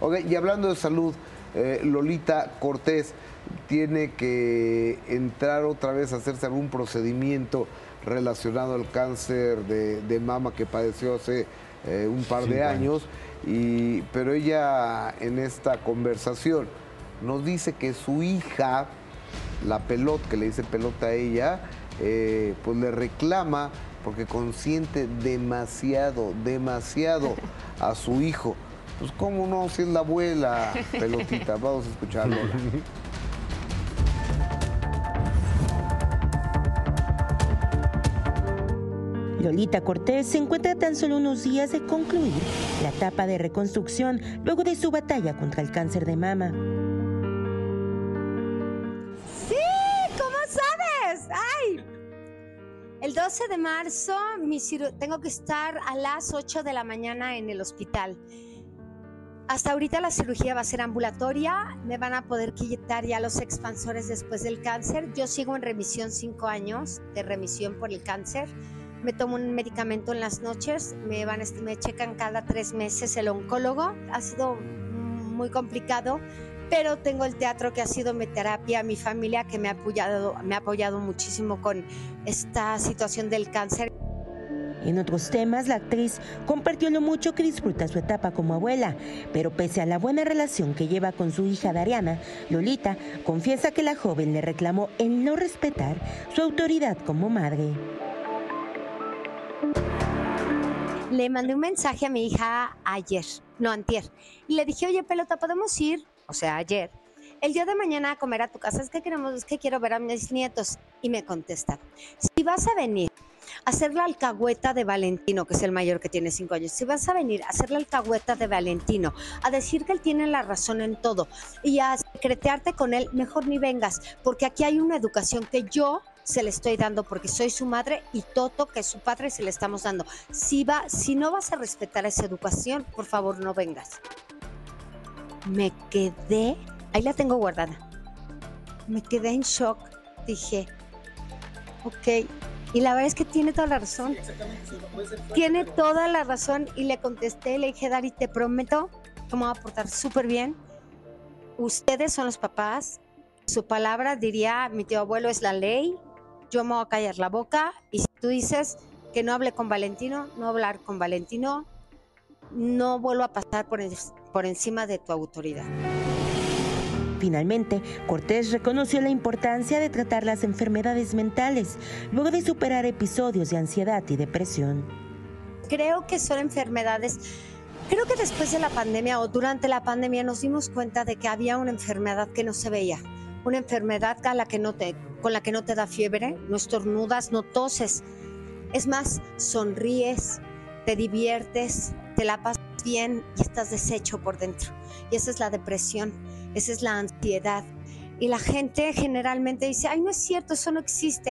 Ok, y hablando de salud, eh, Lolita Cortés tiene que entrar otra vez a hacerse algún procedimiento relacionado al cáncer de, mama que padeció hace eh, un par de años, y, pero ella en esta conversación nos dice que su hija, la pelota, que le dice pelota a ella, eh, pues le reclama porque consiente demasiado, demasiado a su hijo. Pues cómo no, si es la abuela, pelotita. Vamos a escucharlo. Lolita Cortés se encuentra tan solo unos días de concluir la etapa de reconstrucción luego de su batalla contra el cáncer de mama. Sí, ¿cómo sabes? ¡Ay! El 12 de marzo tengo que estar a las 8 de la mañana en el hospital. Hasta ahorita la cirugía va a ser ambulatoria, me van a poder quitar ya los expansores después del cáncer. Yo sigo en remisión 5 años de remisión por el cáncer. Me tomo un medicamento en las noches, me, van, me checan cada tres meses el oncólogo. Ha sido muy complicado, pero tengo el teatro que ha sido mi terapia, mi familia que me ha apoyado, me ha apoyado muchísimo con esta situación del cáncer. En otros temas, la actriz compartió lo mucho que disfruta su etapa como abuela, pero pese a la buena relación que lleva con su hija Dariana, Lolita confiesa que la joven le reclamó el no respetar su autoridad como madre. Le mandé un mensaje a mi hija ayer, no antier, y le dije, oye, pelota, ¿podemos ir? O sea, ayer. El día de mañana a comer a tu casa, es que queremos, es que quiero ver a mis nietos. Y me contesta, si vas a venir hacer la alcahueta de Valentino, que es el mayor que tiene cinco años, si vas a venir a hacer la alcahueta de Valentino, a decir que él tiene la razón en todo y a secretearte con él, mejor ni vengas, porque aquí hay una educación que yo se le estoy dando porque soy su madre y Toto, que es su padre, se le estamos dando. Si, va, si no vas a respetar esa educación, por favor no vengas. Me quedé, ahí la tengo guardada. Me quedé en shock. Dije, ok, y la verdad es que tiene toda la razón. tiene toda la razón. Y le contesté, le dije, Dari, te prometo que me voy a portar súper bien. Ustedes son los papás. Su palabra diría, mi tío abuelo es la ley. Yo me voy a callar la boca. Y si tú dices que no hable con Valentino, no hablar con Valentino, no vuelvo a pasar por, por encima de tu autoridad. Finalmente, Cortés reconoció la importancia de tratar las enfermedades mentales luego de superar episodios de ansiedad y depresión. Creo que son enfermedades Creo que después de la pandemia o durante la pandemia nos dimos cuenta de que había una enfermedad que no se veía, una enfermedad que no te, con la que no te da fiebre, no estornudas, no toses. Es más, sonríes, te diviertes, te la pasas bien y estás deshecho por dentro. Y esa es la depresión. Esa es la ansiedad. Y la gente generalmente dice, ay, no es cierto, eso no existe.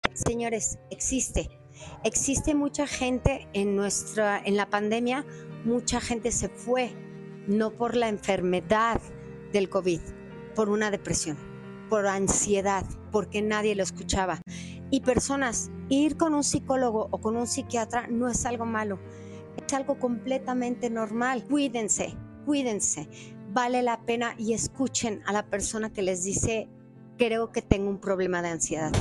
Señores, existe. Existe mucha gente en nuestra, en la pandemia, mucha gente se fue, no por la enfermedad del COVID, por una depresión, por ansiedad, porque nadie lo escuchaba. Y personas, ir con un psicólogo o con un psiquiatra no es algo malo, es algo completamente normal. Cuídense, cuídense, vale la pena y escuchen a la persona que les dice, creo que tengo un problema de ansiedad.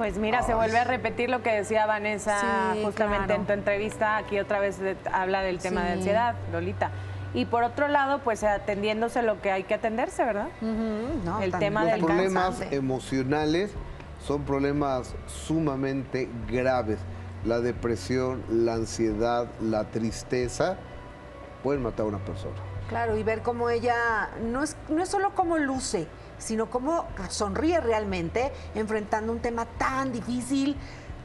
Pues mira, se vuelve a repetir lo que decía Vanessa Sí, justamente claro. en tu entrevista. Aquí otra vez de- habla del tema de ansiedad, Lolita. Y por otro lado, pues atendiéndose lo que hay que atenderse, ¿verdad? Ujú, no, El tema Los del problemas cansante. emocionales son problemas sumamente graves. La depresión, la ansiedad, la tristeza pueden matar a una persona. Claro, y ver cómo ella no es, no es solo cómo luce, sino cómo sonríe realmente enfrentando un tema tan difícil,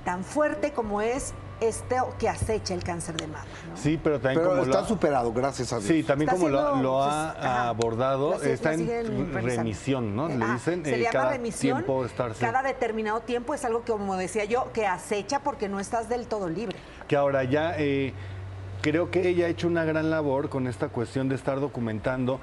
tan fuerte como es este que acecha el cáncer de mama. ¿no? Sí, pero también Pero como está lo ha- superado, gracias a Dios. Sí, también Está como lo, ha abordado, está la en remisión, ¿no? Le Ah, dicen se eh, llama cada remisión. tiempo estarse. Cada determinado tiempo es algo que, como decía yo, que acecha porque no estás del todo libre. que ahora ya eh, creo que ella ha hecho una gran labor con esta cuestión de estar documentando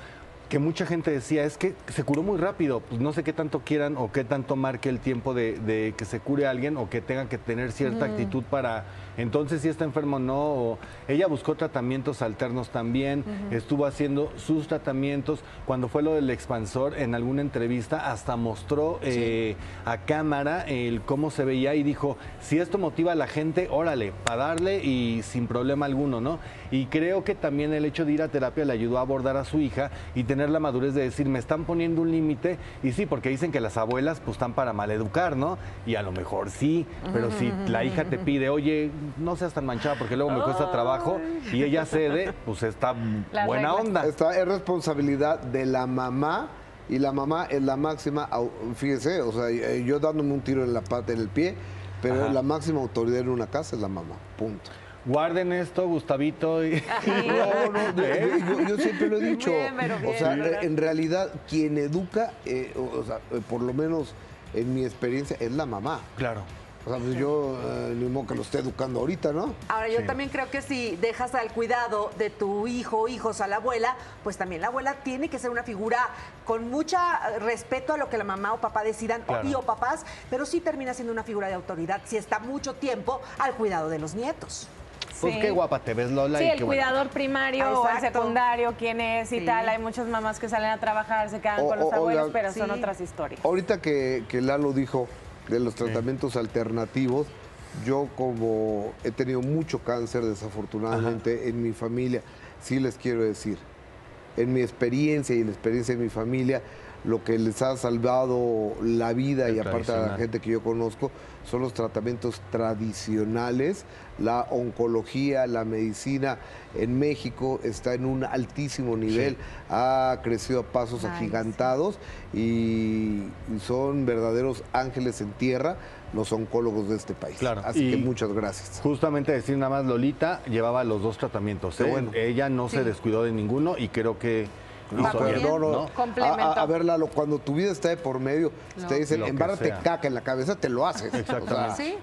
que mucha gente decía, es que se curó muy rápido, pues no sé qué tanto quieran o qué tanto marque el tiempo de, de que se cure alguien o que tenga que tener cierta actitud para, entonces si está enfermo o no, o ella buscó tratamientos alternos también, estuvo haciendo sus tratamientos, cuando fue lo del expansor, en alguna entrevista hasta mostró eh, a cámara el cómo se veía y dijo, si esto motiva a la gente, órale, para darle y sin problema alguno, ¿no? Y creo que también el hecho de ir a terapia le ayudó a abordar a su hija y tener la madurez de decir, me están poniendo un límite, y sí, porque dicen que las abuelas pues están para maleducar, ¿no? Y a lo mejor sí, pero si la hija te pide, oye, no seas tan manchada porque luego me cuesta trabajo, y ella cede, pues está Las buena reglas. onda. Esta es responsabilidad de la mamá y la mamá es la máxima, fíjese, o sea, eh, yo dándome un tiro en la pata, en el pie, pero Ajá. la máxima autoridad en una casa es la mamá, punto. Guarden esto, Gustavito. Y... No, no, de- de- yo, yo siempre lo he dicho. Bien, pero bien, o sea, ¿verdad? en realidad, quien educa, eh, o, o sea, eh, por lo menos en mi experiencia, es la mamá. Claro. O sea, pues yo eh, ni modo que lo esté educando ahorita, ¿no? Ahora, yo Sí. también creo que si dejas al cuidado de tu hijo o hijos a la abuela, pues también la abuela tiene que ser una figura con mucha eh, respeto a lo que la mamá o papá decidan, o- y o papás, pero sí termina siendo una figura de autoridad si está mucho tiempo al cuidado de los nietos. Pues Sí. qué guapa te ves, Lola. Sí, y el qué bueno. cuidador primario o el secundario, quién es y Sí. tal. Hay muchas mamás que salen a trabajar, se quedan O- con los o- abuelos, pero son otras historias. Ahorita que, que Lalo dijo de los tratamientos alternativos, yo como he tenido mucho cáncer desafortunadamente en mi familia, sí les quiero decir, en mi experiencia y en la experiencia de mi familia, lo que les ha salvado la vida El y aparte a la gente que yo conozco son los tratamientos tradicionales, la oncología, la medicina en México está en un altísimo nivel, ha crecido a pasos Ay, agigantados y, y son verdaderos ángeles en tierra los oncólogos de este país. Claro, Así y- que muchas gracias. Justamente decir nada más, Lolita llevaba los dos tratamientos. ¿eh? bueno. Ella no se descuidó de ninguno y creo que No, no, no. A, a- a ver, Lalo, cuando tu vida está de por medio, te dicen, embárrate caca en la cabeza, te lo haces. Exactamente. O sea, Sí.